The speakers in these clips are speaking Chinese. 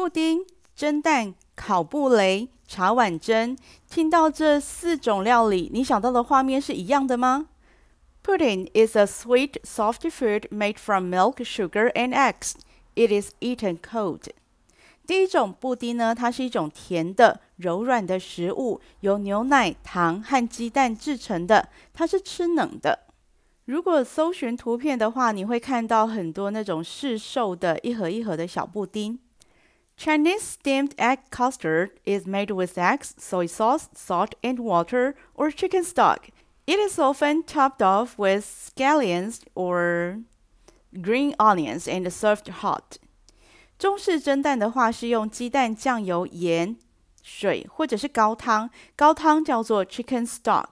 布丁、蒸蛋、烤布雷、茶碗蒸，听到这四种料理，你想到的画面是一样的吗？Pudding is a sweet, soft food made from milk, sugar, and eggs. It is eaten cold. 第一种布丁呢，它是一种甜的、柔软的食物，由牛奶、糖和鸡蛋制成的，它是吃冷的。如果搜寻图片的话，你会看到很多那种市售的一盒一盒的小布丁。Chinese steamed egg custard is made with eggs, soy sauce, salt, and water, or chicken stock. It is often topped off with scallions or green onions and served hot. 中式蒸蛋的话是用鸡蛋、酱油、盐、水或者是高汤，高汤叫做 chicken stock，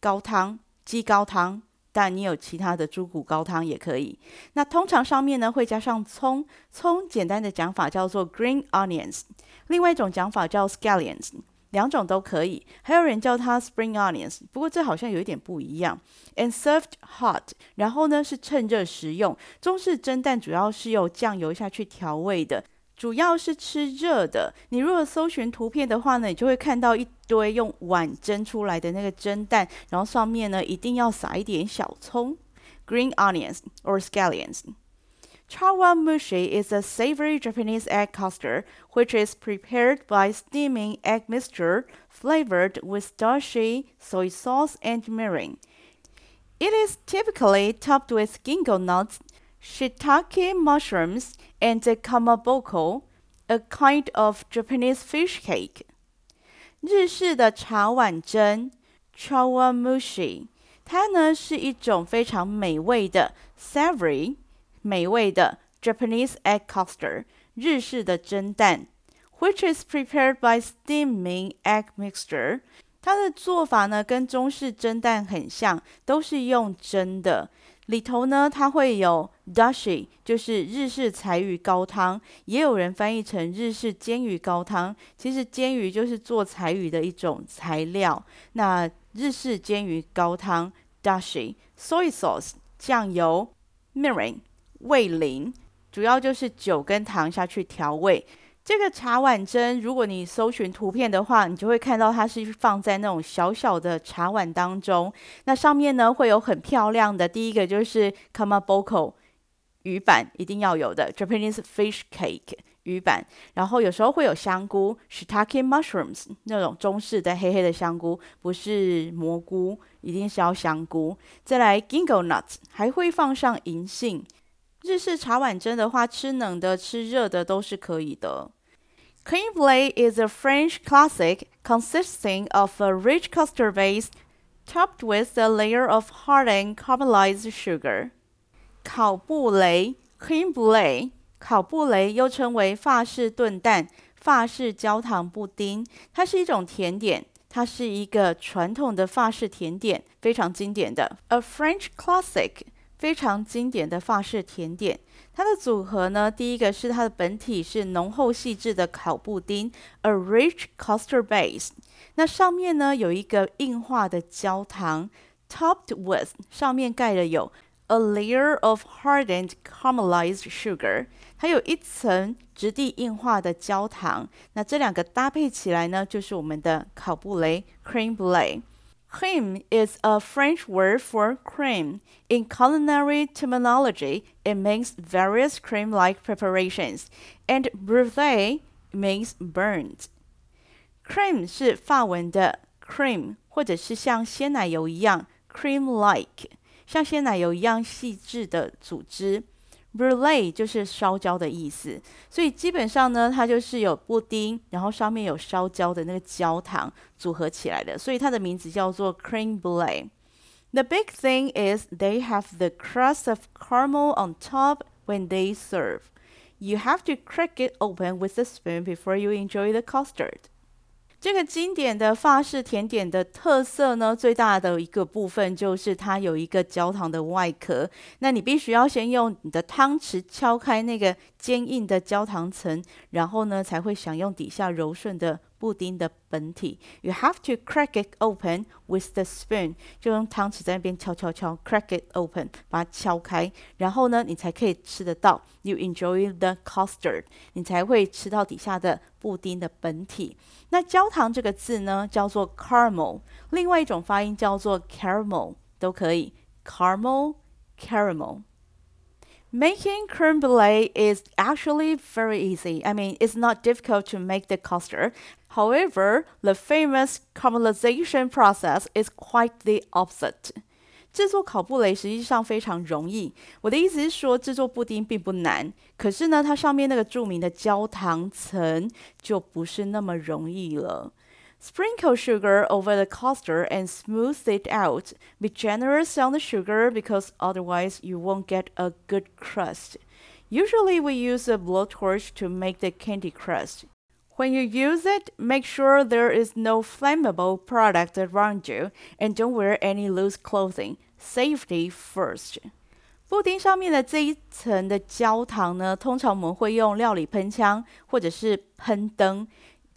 高汤，鸡高汤。 但你有其他的猪骨高汤也可以。那通常上面呢会加上葱，葱简单的讲法叫做 green onions，另外一种讲法叫 scallions，两种都可以。还有人叫它 spring onions，不过这好像有一点不一样。And served hot，然后呢是趁热食用。中式蒸蛋主要是用酱油下去调味的。主要是吃热的。你如果搜寻图片的话呢，你就会看到一堆用碗蒸出来的那个蒸蛋，然后上面呢一定要撒一点小葱，green onions or scallions。Chawanmushi is a savory Japanese egg custard, which is prepared by steaming egg mixture flavored with dashi, soy sauce, and mirin. It is typically topped with ginkgo nuts, shiitake mushrooms, and kamaboko, a kind of Japanese fish cake. 日式的茶碗蒸 chawanmushi，它呢是一种非常美味的 savory 美味的 Japanese egg custard，日式的蒸蛋，which is prepared by steaming egg mixture。 它的做法呢跟中式蒸蛋很像，都是用蒸的。里头呢，它会有 dashi，就是日式柴鱼高汤，也有人翻译成日式煎鱼高汤。其实煎鱼就是做柴鱼的一种材料。那日式煎鱼高汤 dashi，soy sauce 酱油，mirin 味淋，主要就是酒跟糖下去调味。这个茶碗蒸，如果你搜寻图片的话，你就会看到它是放在那种小小的茶碗当中。那上面呢会有很漂亮的，第一个就是 kamaboko 鱼板，一定要有的 Japanese fish cake 鱼板。然后有时候会有香菇 shiitake mushrooms 那种中式的黑黑的香菇，不是蘑菇，一定是要香菇。再来 ginkgo nuts 还会放上银杏。日式茶碗蒸的话，吃冷的、吃热的都是可以的。Crème brûlée is a French classic consisting of a rich custard base topped with a layer of hardened caramelized sugar。烤布雷 （Crème brûlée） 烤布雷又称为法式炖蛋、法式焦糖布丁，它是一种甜点，它是一个传统的法式甜点，非常经典的。A French classic。非常经典的法式甜点，它的组合呢，第一个是它的本体是浓厚细致的烤布丁，a rich custard base。那上面呢有一个硬化的焦糖，topped with 上面盖了有 a layer of hardened caramelized sugar，它有一层质地硬化的焦糖。那这两个搭配起来呢，就是我们的烤布雷，cream brûlée）。Crème is a French word for cream. In culinary terminology, it means various cream-like preparations, and brûlée means burnt. Cream 是法文的 cream，或者是像鲜奶油一样 cream-like，像鲜奶油一样细致的组织。 Brulee 就是烧焦的意思，所以基本上呢，它就是有布丁，然后上面有烧焦的那个焦糖组合起来的，所以它的名字叫做 crème brûlée。The big thing is they have the crust of caramel on top when they serve. You have to crack it open with a spoon before you enjoy the custard. 这个经典的法式甜点的特色呢，最大的一个部分就是它有一个焦糖的外壳。那你必须要先用你的汤匙敲开那个坚硬的焦糖层，然后呢才会享用底下柔顺的布丁的本体。You have to crack it open with the spoon，就用汤匙在那边敲敲敲，crack it open，把它敲开，然后呢，你才可以吃得到。You enjoy the custard，你才会吃到底下的布丁的本体。那焦糖这个字呢，叫做 caramel，另外一种发音叫做 caramel，都可以。caramel，caramel。Caramel, Making creme brulee is actually very easy. I mean, it's not difficult to make the custard. However, the famous caramelization process is quite the opposite. 制作烤布雷实际上非常容易。我的意思是说，制作布丁并不难，可是呢，它上面那个着名的焦糖层就不是那么容易了。 Sprinkle sugar over the custard and smooth it out. Be generous on the sugar because otherwise you won't get a good crust. Usually we use a blowtorch to make the candy crust. When you use it, make sure there is no flammable product around you and don't wear any loose clothing. Safety first. 布丁上面的这一层的焦糖呢，通常我们会用料理喷枪或者是喷灯。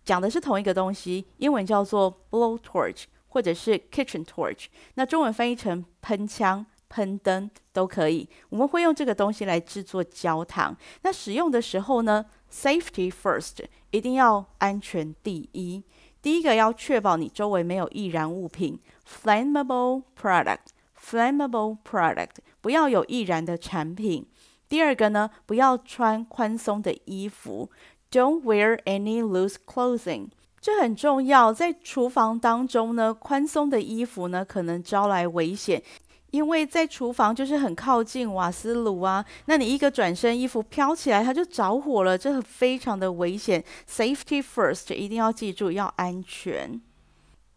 讲的是同一个东西，英文叫做 blow torch 或者是 kitchen torch，那中文翻译成喷枪、喷灯都可以。我们会用这个东西来制作焦糖。那使用的时候呢，safety first，一定要安全第一。第一个要确保你周围没有易燃物品，flammable product，flammable product，不要有易燃的产品。第二个呢，不要穿宽松的衣服。Don't wear any loose clothing，这很重要。在厨房当中呢，宽松的衣服呢可能招来危险，因为在厨房就是很靠近瓦斯炉啊。那你一个转身，衣服飘起来，它就着火了，这非常的危险。Safety first，一定要记住要安全。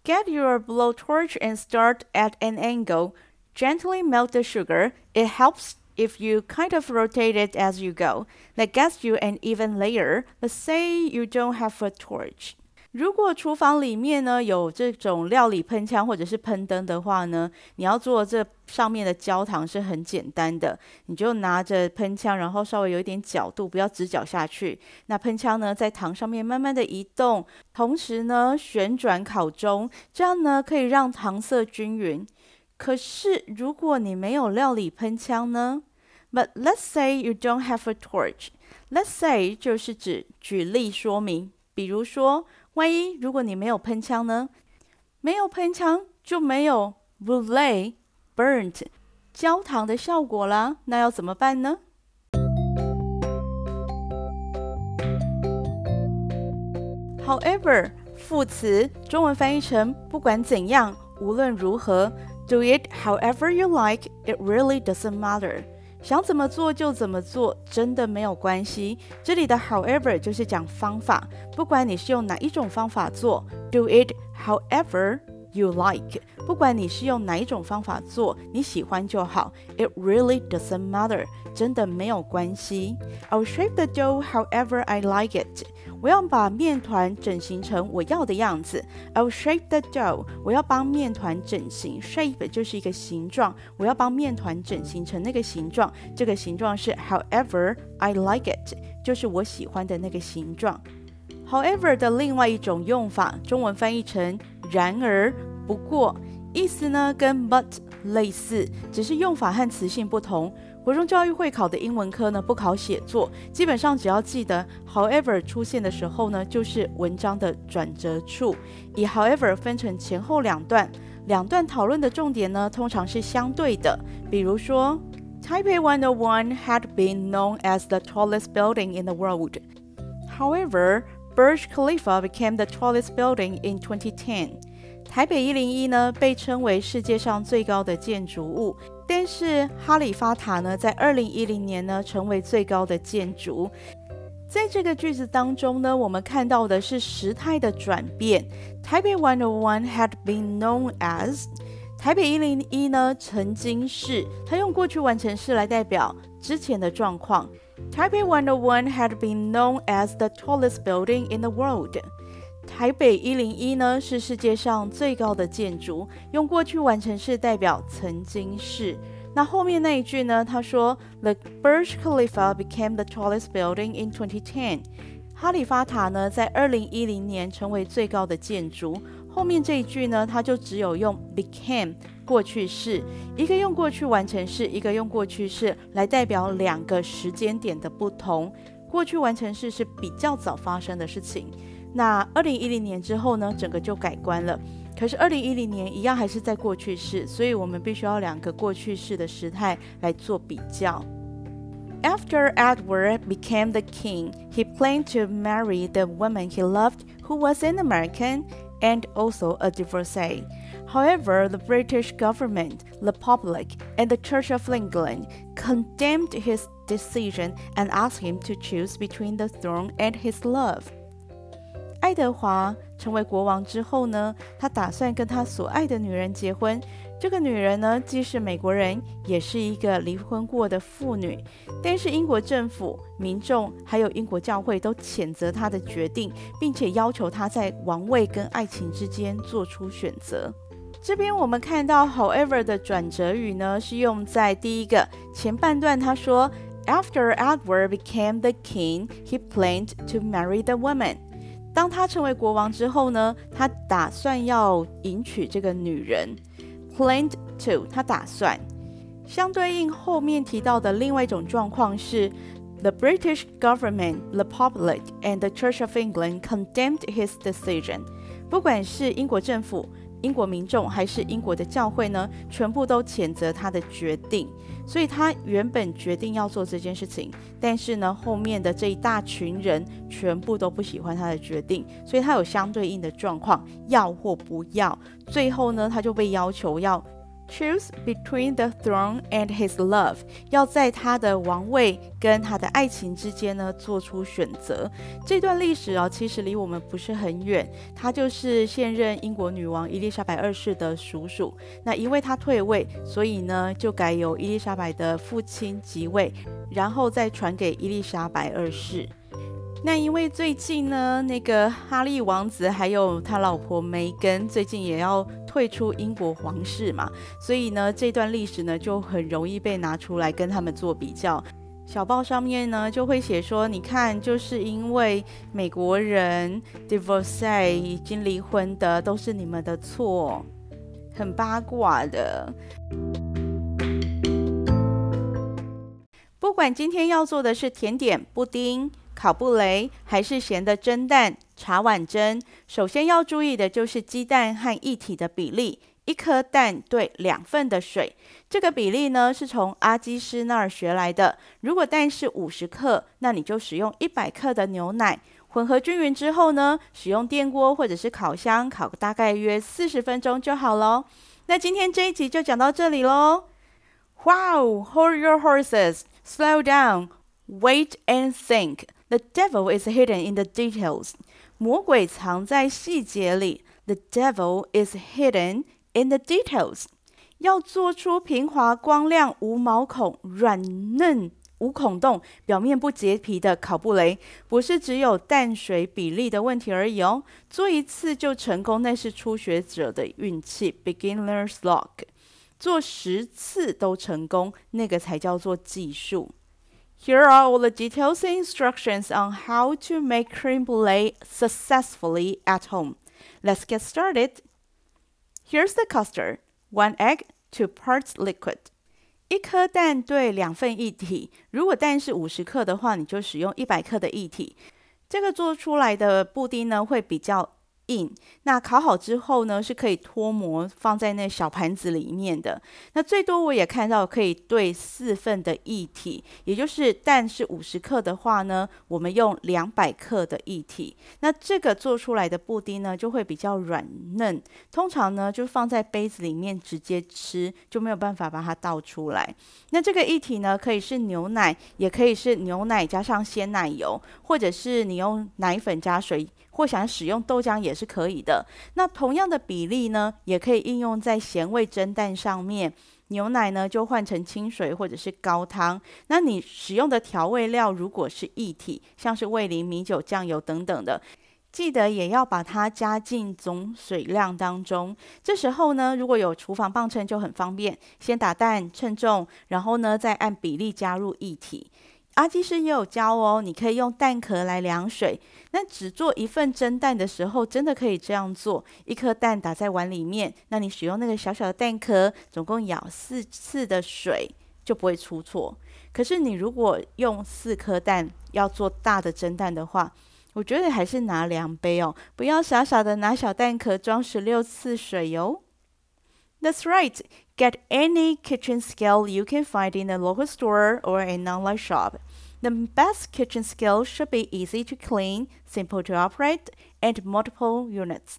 Get your blowtorch and start at an angle. Gently melt the sugar. It helps. If you kind of rotate it as you go, that gets you an even layer. Let's say you don't have a torch. 如果厨房里面呢有这种料理喷枪或者是喷灯的话呢，你要做这上面的焦糖是很简单的。你就拿着喷枪，然后稍微有一点角度，不要直角下去。那喷枪呢在糖上面慢慢的移动，同时呢旋转烤中，这样呢可以让糖色均匀。可是如果你没有料理喷枪呢 ？But let's say you don't have a torch. Let's say 就是指举例说明，比如说，万一如果你没有喷枪呢？没有喷枪就没有 brulee burnt 焦糖的效果啦。那要怎么办呢？However 副词中文翻译成不管怎样，无论如何，do it however you like. It really doesn't matter. 想怎么做就怎么做，真的没有关系。这里的 however 就是讲方法，不管你是用哪一种方法做，do it however you like。不管你是用哪一种方法做，你喜欢就好。It really doesn't matter，真的没有关系。I'll shape the dough however I like it。我要把面团整形成我要的样子。I'll shape the dough。我要帮面团整形。Shape 就是一个形状，我要帮面团整形成那个形状。这个形状是 however I like it，就是我喜欢的那个形状。However 的另外一种用法，中文翻译成然而、不过，意思呢跟 but 类似，只是用法和词性不同。国中教育会考的英文科呢，不考写作，基本上只要记得 however 出现的时候呢，就是文章的转折处。以 however 分成前后两段，两段讨论的重点呢，通常是相对的。比如说，Taipei 101 had been known as the tallest building in the world. However, Burj Khalifa became the tallest building in 2010. 台北一零一呢，被称为世界上最高的建筑物。但是哈利法塔呢，在二零一零年呢，成为最高的建筑。在这个句子当中呢，我们看到的是时态的转变。台北101 had been known as 台北一零一呢，曾经是，它用过去完成式来代表之前的状况。台北101 had been known as the tallest building in the world。台北一零一呢，是世界上最高的建筑，用过去完成式代表曾经是。那后面那一句呢？他说，The Burj Khalifa became the tallest building in 2010。哈利法塔呢，在二零一零年成为最高的建筑。后面这一句呢，它就只有用 became 过去式，一个用过去完成式，一个用过去式来代表两个时间点的不同。过去完成式是比较早发生的事情。那二零一零年之后呢，整个就改观了。可是二零一零年一样还是在过去式，所以我们必须要两个过去式的时态来做比较。After Edward became the king, he planned to marry the woman he loved, who was an American and also a divorcee. However, the British government, the public, and the Church of England condemned his decision and asked him to choose between the throne and his love. 爱德华成为国王之后呢，他打算跟他所爱的女人结婚。这个女人呢，既是美国人，也是一个离婚过的妇女。但是英国政府、民众还有英国教会都谴责他的决定，并且要求他在王位跟爱情之间做出选择。这边我们看到，however 的转折语呢，是用在第一个前半段。他说，After Edward became the king, he planned to marry the woman。当他成为国王之后呢，他打算要迎娶这个女人。Planned to，他打算。相对应后面提到的另外一种状况是，The British government, the public, and the Church of England condemned his decision。不管是英国政府。英国民众还是英国的教会呢，全部都谴责他的决定。所以他原本决定要做这件事情，但是呢，后面的这一大群人全部都不喜欢他的决定，所以他有相对应的状况，要或不要。最后呢，他就被要求要。Choose between the throne and his love，要在他的王位跟他的爱情之间呢做出选择。这段历史啊，其实离我们不是很远。他就是现任英国女王伊丽莎白二世的叔叔。那因为他退位，所以呢就改由伊丽莎白的父亲即位，然后再传给伊丽莎白二世。那因为最近呢，那个哈利王子还有他老婆梅根最近也要退出英国皇室嘛，所以呢，这段历史呢就很容易被拿出来跟他们做比较。小报上面呢就会写说，你看，就是因为美国人 divorce 已经离婚的都是你们的错，很八卦的。不管今天要做的是甜点、布丁。烤布雷还是咸的蒸蛋、茶碗蒸，首先要注意的就是鸡蛋和液体的比例，一颗蛋对两份的水。这个比例呢是从阿基师那儿学来的。如果蛋是五十克，那你就使用一百克的牛奶，混合均匀之后呢，使用电锅或者是烤箱烤个大概约四十分钟就好喽。那今天这一集就讲到这里喽。Wow, hold your horses, slow down, wait and think. The devil is hidden in the details. 魔鬼藏在细节里。The devil is hidden in the details. 要做出平滑、光亮、无毛孔、软嫩、无孔洞、表面不结皮的考布雷，不是只有淡水比例的问题而已哦。做一次就成功，那是初学者的运气 （beginner's luck）。做十次都成功，那个才叫做技术。Here are all the details and instructions on how to make crème brûlée successfully at home. Let's get started. Here's the custard. One egg, two parts liquid. 一颗蛋对两份液体。如果蛋是五十克的话，你就使用一百克的液体。这个做出来的布丁呢，会比较 硬，那烤好之后呢，是可以脱模放在那小盘子里面的。那最多我也看到可以兑四份的液体，也就是蛋是五十克的话呢，我们用两百克的液体。那这个做出来的布丁呢，就会比较软嫩。通常呢，就放在杯子里面直接吃，就没有办法把它倒出来。那这个液体呢，可以是牛奶，也可以是牛奶加上鲜奶油，或者是你用奶粉加水。或想使用豆浆也是可以的。那同样的比例呢，也可以应用在咸味蒸蛋上面。牛奶呢，就换成清水或者是高汤。那你使用的调味料如果是液体，像是味淋、米酒、酱油等等的，记得也要把它加进总水量当中。这时候呢，如果有厨房磅秤就很方便，先打蛋称重，然后呢再按比例加入液体。阿基师也有教哦，你可以用蛋壳来量水。那只做一份蒸蛋的时候，真的可以这样做：一颗蛋打在碗里面，那你使用那个小小的蛋壳，总共舀四次的水就不会出错。可是你如果用四颗蛋要做大的蒸蛋的话，我觉得还是拿量杯哦，不要傻傻的拿小蛋壳装十六次水哟。That's right. Get any kitchen scale you can find in a local store or an online shop. The best kitchen scale should be easy to clean, simple to operate, and multiple units.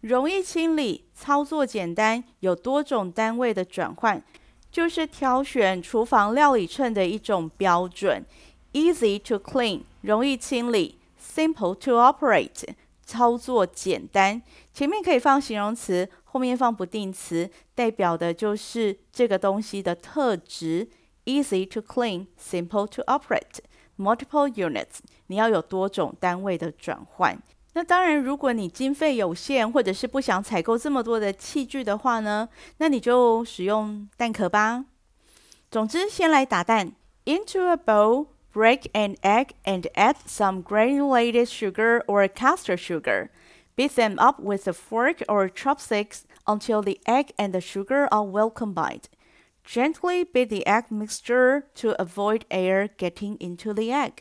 容易清理，操作简单，有多种单位的转换，就是挑选厨房料理秤的一种标准。Easy to clean，容易清理；simple to operate，操作简单。前面可以放形容词。后面放不定词，代表的就是这个东西的特质。Easy to clean, simple to operate, multiple units。你要有多种单位的转换。那当然，如果你经费有限，或者是不想采购这么多的器具的话呢，那你就使用蛋壳吧。总之，先来打蛋。Into a bowl, break an egg and add some granulated sugar or caster sugar. Beat them up with a fork or chopsticks until the egg and the sugar are well combined. Gently beat the egg mixture to avoid air getting into the egg.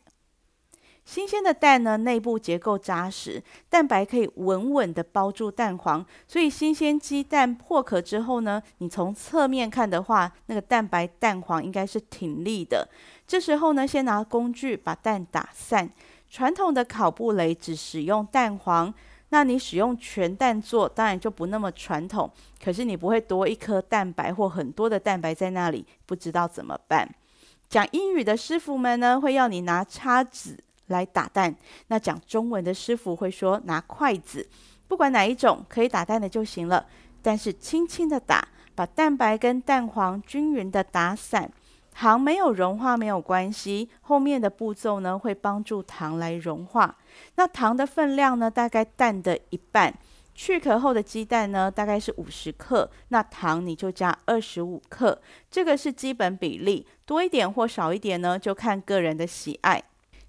新鲜的蛋呢，内部结构扎实，蛋白可以稳稳地包住蛋黄，所以新鲜鸡蛋破壳之后呢，你从侧面看的话，那个蛋白蛋黄应该是挺立的。这时候呢，先拿工具把蛋打散。传统的烤布雷只使用蛋黄。那你使用全蛋做，当然就不那么传统。可是你不会多一颗蛋白或很多的蛋白在那里，不知道怎么办。讲英语的师傅们呢，会要你拿叉子来打蛋。那讲中文的师傅会说拿筷子，不管哪一种，可以打蛋的就行了。但是轻轻的打，把蛋白跟蛋黄均匀的打散。糖没有融化没有关系，后面的步骤呢会帮助糖来融化。那糖的分量呢，大概蛋的一半。去壳后的鸡蛋呢，大概是五十克，那糖你就加二十五克，这个是基本比例，多一点或少一点呢，就看个人的喜爱。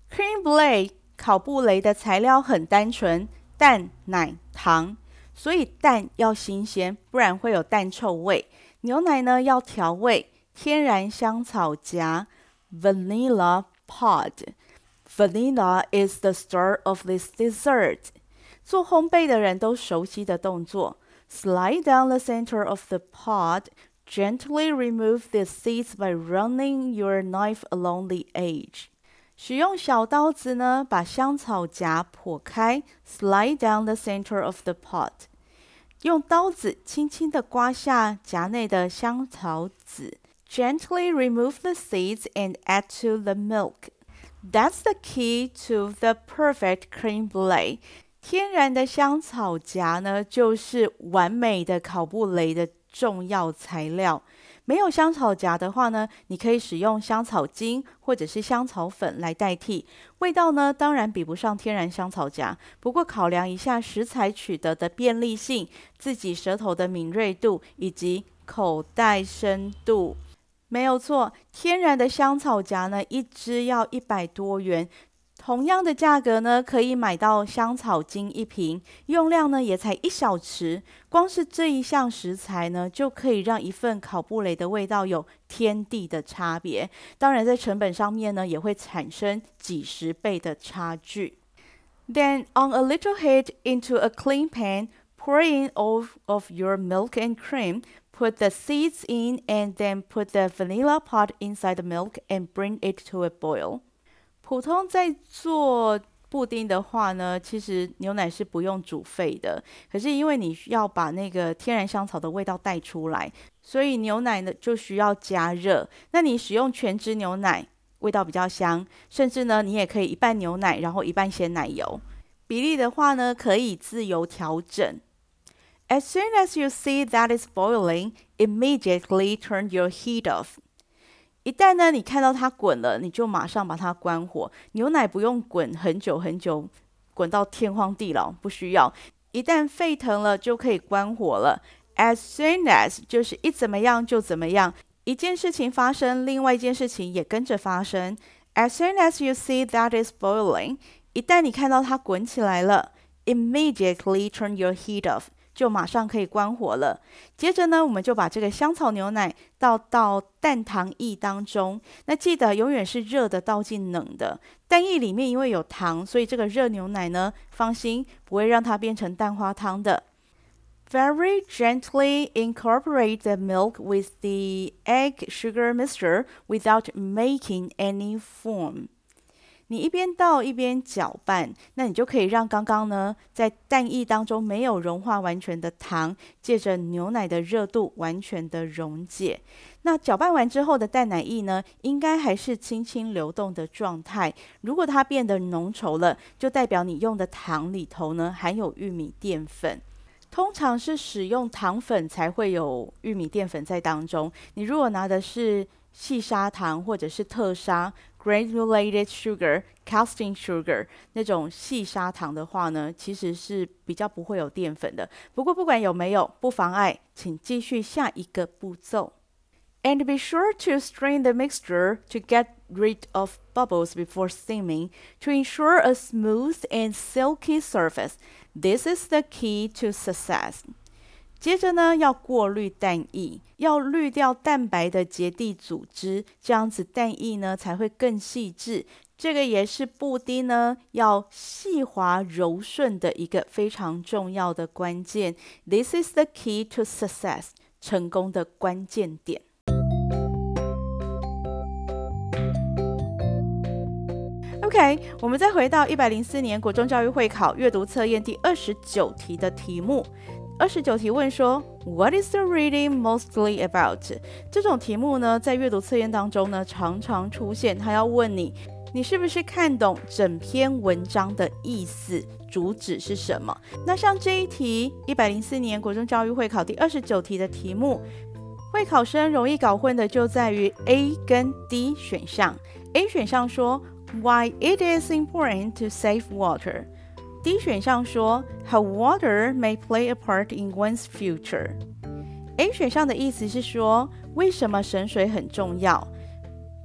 Cream b l a d e 烤布雷的材料很单纯，蛋、奶、糖，所以蛋要新鲜，不然会有蛋臭味。牛奶呢要调味。天然香草荚 （vanilla pod）。Vanilla is the star of this dessert。做烘焙的人都熟悉的动作：slide down the center of the pod, gently remove the seeds by running your knife along the edge。使用小刀子呢，把香草荚剖开，slide down the center of the pod。用刀子轻轻地刮下荚内的香草籽。 Gently remove the seeds and add to the milk. That's the key to the perfect crème brûlée. 天然的香草荚呢，就是完美的烤布雷的重要材料。没有香草荚的话呢，你可以使用香草精或者是香草粉来代替。味道呢，当然比不上天然香草荚。不过考量一下食材取得的便利性、自己舌头的敏锐度以及口袋深度。没有错，天然的香草荚呢，一支要一百多元。同样的价格呢，可以买到香草精一瓶，用量呢也才一小匙。光是这一项食材呢，就可以让一份烤布雷的味道有天地的差别。当然，在成本上面呢，也会产生几十倍的差距。Then on a little heat into a clean pan, pour in all of your milk and cream. Put the seeds in and then put the vanilla pod inside the milk and bring it to a boil. 普通在做布丁的话呢，其实牛奶是不用煮沸的。可是因为你需要把那个天然香草的味道带出来，所以牛奶呢就需要加热。那你使用全脂牛奶，味道比较香。甚至呢，你也可以一半牛奶，然后一半鲜奶油。比例的话呢，可以自由调整。As soon as you see that it's boiling, immediately turn your heat off. 一旦呢，你看到它滚了，你就马上把它关火。牛奶不用滚很久很久，滚到天荒地老，不需要。一旦沸腾了，就可以关火了。As soon as 就是一怎么样就怎么样，一件事情发生，另外一件事情也跟着发生。 As soon as you see that it's boiling，一旦你看到它滚起来了，immediately turn your heat off。 就马上可以关火了。接着呢，我们就把这个香草牛奶倒到蛋糖液当中。那记得永远是热的倒进冷的。蛋液里面因为有糖，所以这个热牛奶呢，放心不会让它变成蛋花汤的。Very gently incorporate the milk with the egg sugar mixture without making any foam. 你一边倒一边搅拌，那你就可以让刚刚呢在蛋液当中没有融化完全的糖，借着牛奶的热度完全的溶解。那搅拌完之后的蛋奶液呢，应该还是轻轻流动的状态。如果它变得浓稠了，就代表你用的糖里头呢含有玉米淀粉。通常是使用糖粉才会有玉米淀粉在当中。你如果拿的是细砂糖或者是特砂。Granulated sugar, caustic sugar 那种细砂糖的话呢，其实是比较不会有淀粉的。不过不管有没有，不妨碍，请继续下一个步骤。And be sure to strain the mixture to get rid of bubbles before steaming to ensure a smooth and silky surface. This is the key to success. 接着呢，要过滤蛋液，要滤掉蛋白的结缔组织，这样子蛋液呢才会更细致。这个也是布丁呢要细滑柔顺的一个非常重要的关键。This is the key to success，成功的关键点。OK，我们再回到一百零四年国中教育会考阅读测验第二十九题的题目。二十九题问说，What is the reading mostly about？这种题目呢，在阅读测验当中呢，常常出现。他要问你，你是不是看懂整篇文章的意思，主旨是什么？那像这一题，一百零四年国中教育会考第二十九题的题目，会考生容易搞混的就在于 A 跟 D 选项。A 选项说，Why it is important to save water。D 选项说，How water may play a part in one's future。A 选项的意思是说，为什么省水很重要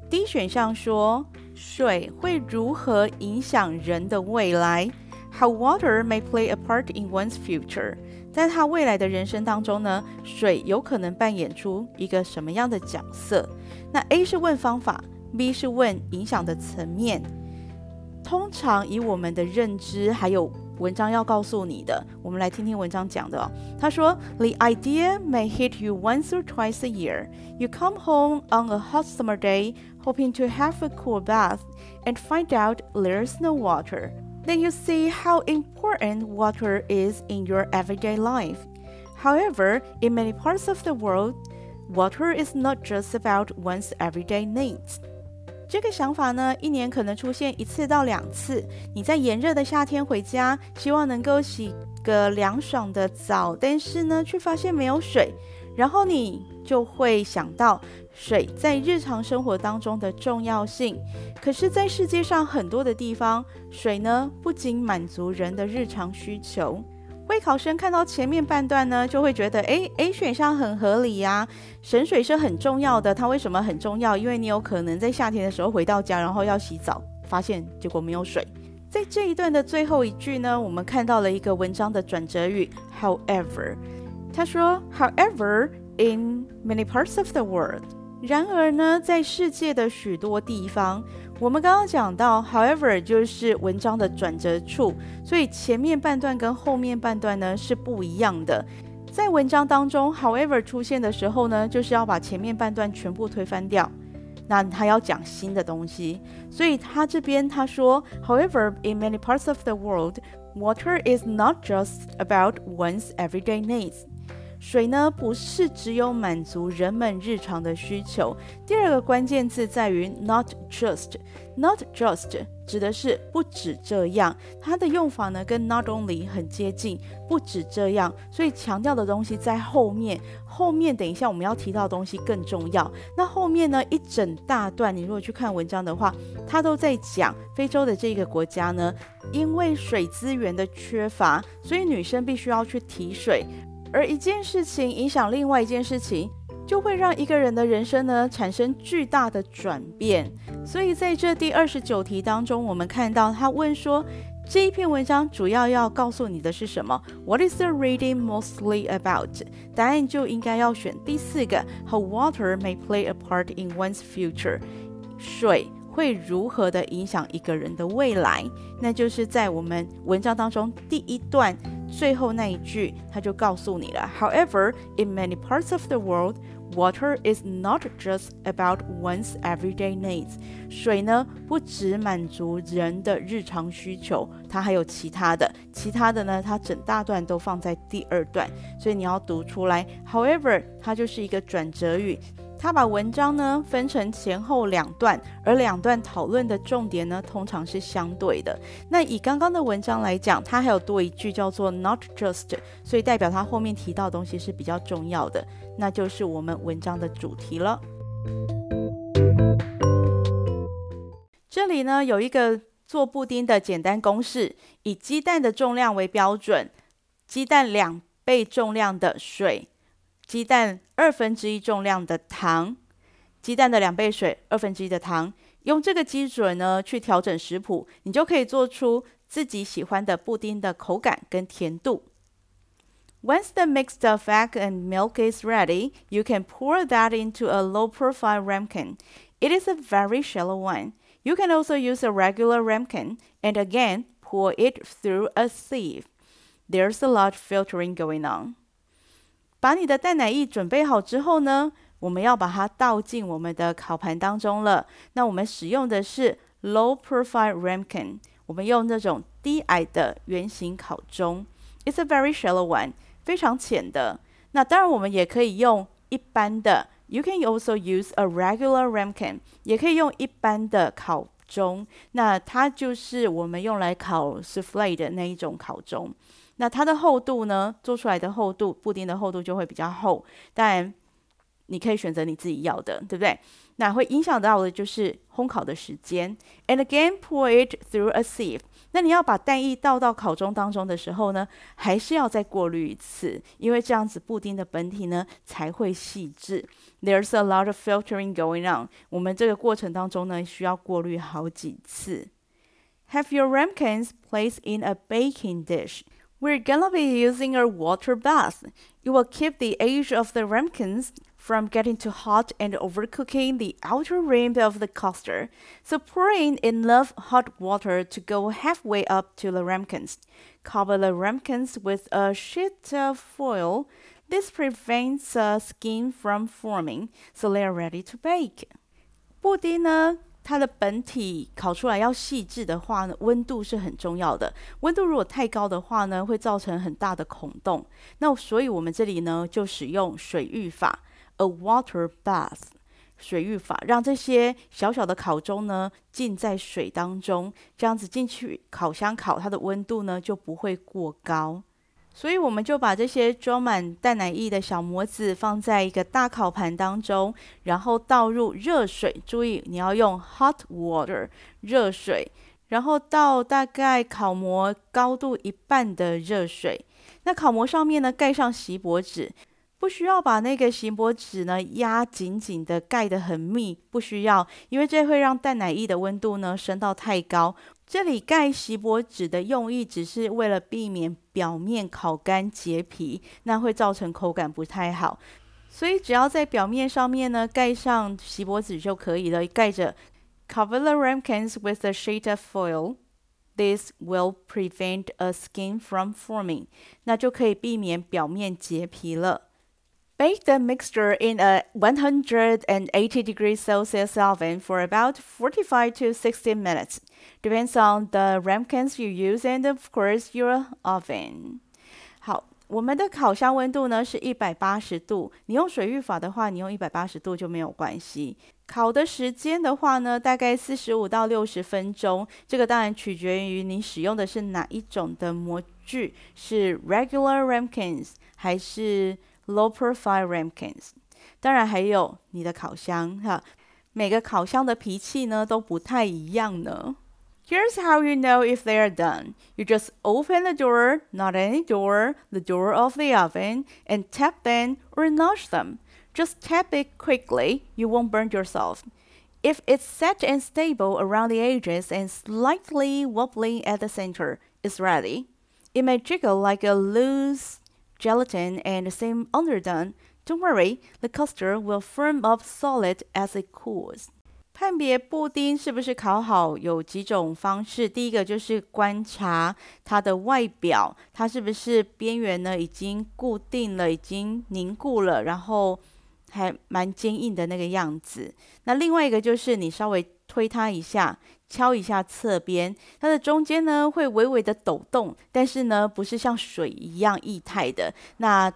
？D 选项说，水会如何影响人的未来？How water may play a part in one's future。在他未来的人生当中呢，水有可能扮演出一个什么样的角色？那 A 是问方法，B 是问影响的层面。通常以我们的认知，还有文章要告诉你的，我们来听听文章讲的哦。他说：“The idea may hit you once or twice a year. You come home on a hot summer day, hoping to have a cool bath, and find out there's no water. Then you see how important water is in your everyday life. However, in many parts of the world, water is not just about one's everyday needs.” 这个想法呢，一年可能出现一次到两次。你在炎热的夏天回家，希望能够洗个凉爽的澡，但是呢，却发现没有水，然后你就会想到水在日常生活当中的重要性。可是，在世界上很多的地方，水呢，不仅满足人的日常需求。会考生看到前面半段呢，就会觉得，诶，A 选项很合理呀，省水是很重要的。它为什么很重要？因为你有可能在夏天的时候回到家，然后要洗澡，发现结果没有水。在这一段的最后一句呢，我们看到了一个文章的转折语，however。他说，however in many parts of the world。然而呢，在世界的许多地方。我们刚刚讲到，however 就是文章的转折处，所以前面半段跟后面半段呢是不一样的。在文章当中，however 出现的时候呢，就是要把前面半段全部推翻掉，那他要讲新的东西。所以他这边他说，however in many parts of the world, water is not just about one's everyday needs. 水呢，不是只有满足人们日常的需求。第二个关键字在于 not just，not just 指的是不止这样。它的用法呢，跟 not only 很接近，不止这样。所以强调的东西在后面，后面等一下我们要提到的东西更重要。那后面呢，一整大段，你如果去看文章的话，它都在讲非洲的这个国家呢，因为水资源的缺乏，所以女生必须要去提水。而一件事情影响另外一件事情，就会让一个人的人生呢产生巨大的转变。所以在这第二十九题当中，我们看到他问说，这一篇文章主要要告诉你的是什么？What is the reading mostly about？答案就应该要选第四个，How water may play a part in one's future。水会如何的影响一个人的未来？那就是在我们文章当中第一段最后那一句，他就告诉你了。However, in many parts of the world, Water is not just about one's everyday needs。水呢，不只满足人的日常需求，它还有其他的。其他的呢，它整大段都放在第二段，所以你要读出来。However，它就是一个转折语。他把文章呢分成前后两段，而两段讨论的重点呢通常是相对的。那以刚刚的文章来讲，它还有多一句叫做 not just，所以代表它后面提到的东西是比较重要的，那就是我们文章的主题了。这里呢有一个做布丁的简单公式，以鸡蛋的重量为标准，鸡蛋两倍重量的水。鸡蛋二分之一重量的糖，鸡蛋的两倍水，二分之一的糖，用这个基准呢去调整食谱，你就可以做出自己喜欢的布丁的口感跟甜度。Once the mixed of egg and milk is ready, you can pour that into a low-profile ramekin. It is a very shallow one. You can also use a regular ramekin, and again pour it through a sieve. There's a lot of filtering going on. 把你的蛋奶液准备好之后呢，我们要把它倒进我们的烤盘当中了。那我们使用的是 low profile ramekin，我们用那种低矮的圆形烤盅。It's a very shallow one，非常浅的。那当然我们也可以用一般的，You can also use a regular ramekin，也可以用一般的烤盅。那它就是我们用来烤 souffle 的那一种烤盅。那它的厚度呢？做出来的厚度，布丁的厚度就会比较厚。当然，你可以选择你自己要的，对不对？那会影响到的就是烘烤的时间。And again, pour it through a sieve。那你要把蛋液倒到烤盅当中的时候呢，还是要再过滤一次，因为这样子布丁的本体呢才会细致。There's a lot of filtering going on。我们这个过程当中呢，需要过滤好几次。Have your ramekins placed in a baking dish。We're gonna be using a water bath. It will keep the edge of the ramekins from getting too hot and overcooking the outer rim of the custard. So pour in enough hot water to go halfway up to the ramekins. Cover the ramekins with a sheet of foil. This prevents the skin from forming, so they are ready to bake. 布丁呢？ 它的本体烤出来要细致的话呢，温度是很重要的。温度如果太高的话呢，会造成很大的孔洞。那所以我们这里呢，就使用水浴法，a water bath，水浴法，让这些小小的烤盅呢浸在水当中，这样子进去烤箱烤，它的温度呢就不会过高。所以我们就把这些装满蛋奶液的小模子放在一个大烤盘当中，然后倒入热水。注意，你要用 hot water 热水，然后倒大概烤模高度一半的热水。那烤模上面呢，盖上锡箔纸，不需要把那个锡箔纸呢压紧紧的盖得很密，不需要，因为这会让蛋奶液的温度呢升到太高。这里盖锡箔纸的用意只是为了避免表面烤干结皮，那会造成口感不太好。所以只要在表面上面呢盖上锡箔纸就可以了，盖着。Cover the ramekins with a sheet of foil. This will prevent a skin from forming. 那就可以避免表面结皮了。Bake the mixture in a 180 degrees Celsius oven for about 45 to 60 minutes. Depends on the ramekins you use and of course your oven. 好，我们的烤箱温度呢是一百八十度。你用水浴法的话，你用一百八十度就没有关系。烤的时间的话呢，大概四十五到六十分钟。这个当然取决于你使用的是哪一种的模具，是 regular ramekins 还是 Low profile ramekins，当然还有你的烤箱哈，每个烤箱的脾气呢都不太一样呢。Here's how you know if they are done. You just open the door, not any door, the door of the oven, and tap them or nudge them. Just tap it quickly, you won't burn yourself. If it's set and stable around the edges and slightly wobbling at the center, it's ready. It may jiggle like a loose gelatin and seem underdone. Don't worry, the custard will firm up solid as it cools. 判别布丁是不是烤好有几种方式。第一个就是观察它的外表，它是不是边缘呢已经固定了，已经凝固了，然后还蛮坚硬的那个样子。那另外一个就是你稍微 推它一下，敲一下侧边，它的中间呢会微微的抖动，但是呢不是像水一样液态的，那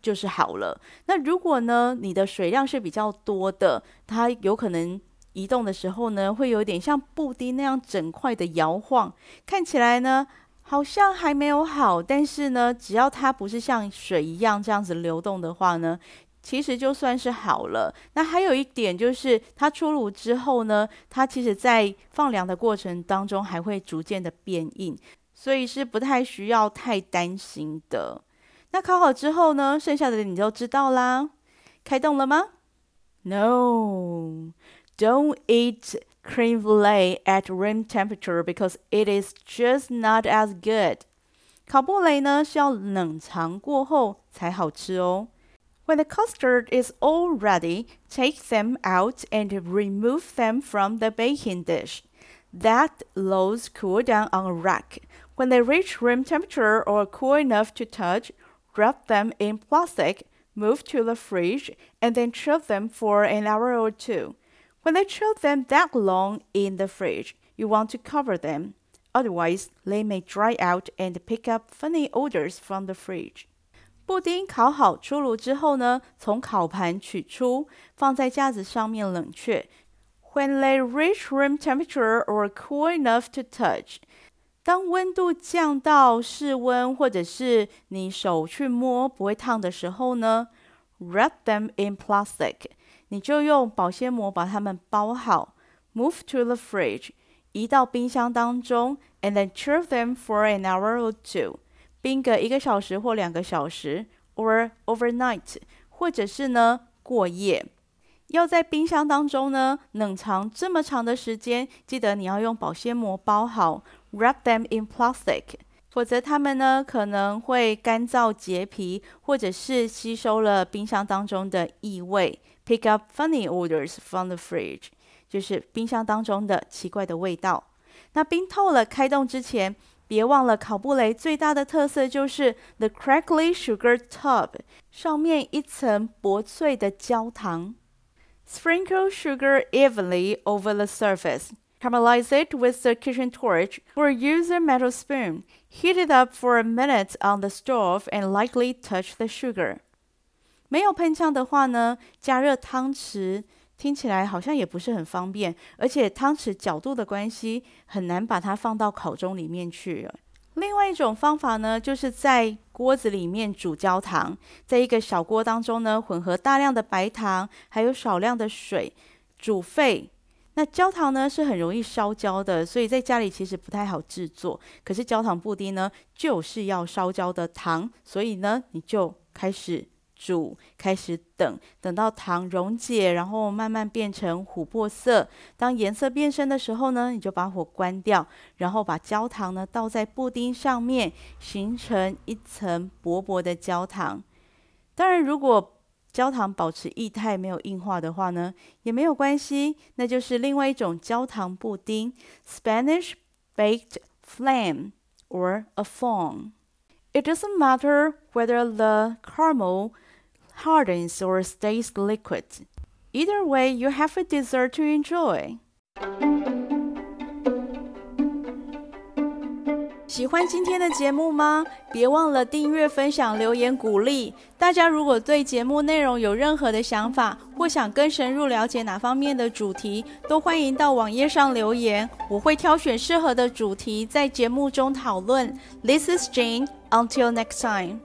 就是好了。那如果呢你的水量是比较多的，它有可能。移动的时候呢，会有点像布丁那样整块的摇晃，看起来呢好像还没有好，但是呢，只要它不是像水一样这样子流动的话呢，其实就算是好了。那还有一点就是，它出炉之后呢，它其实在放凉的过程当中还会逐渐的变硬，所以是不太需要太担心的。那烤好之后呢，剩下的你就知道啦。开动了吗？No。Don't eat crème brûlée at room temperature because it is just not as good. 烤布雷呢是要冷藏过后才好吃哦。When the custard is all ready, take them out and remove them from the baking dish. Let those cool down on a rack. When they reach room temperature or cool enough to touch, wrap them in plastic, move to the fridge, and then chill them for an hour or two. When they chill them that long in the fridge, you want to cover them. Otherwise, they may dry out and pick up funny odors from the fridge. 布丁烤好出炉之后呢，从烤盘取出，放在架子上面冷却。When they reach room temperature or cool enough to touch，当温度降到室温或者是你手去摸不会烫的时候呢，wrap them in plastic。你就用保鲜膜把它们包好，move to the fridge，移到冰箱当中，and then chill them for an hour or two，冰个一个小时或两个小时，or overnight，或者是呢过夜。要在冰箱当中呢冷藏这么长的时间，记得你要用保鲜膜包好，wrap them in plastic，否则它们呢可能会干燥结皮，或者是吸收了冰箱当中的异味。Pick up funny odors from the fridge，就是冰箱当中的奇怪的味道。那冰透了，开动之前，别忘了烤布雷最大的特色就是 the crackly sugar top，上面一层薄脆的焦糖。Sprinkle sugar evenly over the surface. Caramelize it with the kitchen torch or use a metal spoon. Heat it up for a minute on the stove and lightly touch the sugar. 没有喷枪的话呢，加热汤匙 听起来好像也不是很方便，而且汤匙角度的关系，很难把它放到烤中里面去。另外一种方法呢，就是在锅子里面煮焦糖，在一个小锅当中呢，混合大量的白糖，还有少量的水，煮沸。那焦糖呢是很容易烧焦的，所以在家里其实不太好制作。可是焦糖布丁呢，就是要烧焦的糖，所以呢，你就开始。煮，开始等，等到糖溶解，然后慢慢变成琥珀色。当颜色变深的时候呢，你就把火关掉，然后把焦糖呢倒在布丁上面，形成一层薄薄的焦糖。当然，如果焦糖保持液态没有硬化的话呢，也没有关系，那就是另外一种焦糖布丁 （Spanish baked flan or a flan）。It doesn't matter whether the caramel hardens or stays liquid. Either way, you have a dessert to enjoy. 喜欢今天的节目吗？别忘了订阅、分享、留言鼓励。大家如果对节目内容有任何的想法，或想更深入了解哪方面的主题，都欢迎到网页上留言，我会挑选适合的主题在节目中讨论。This is Jane. Until next time.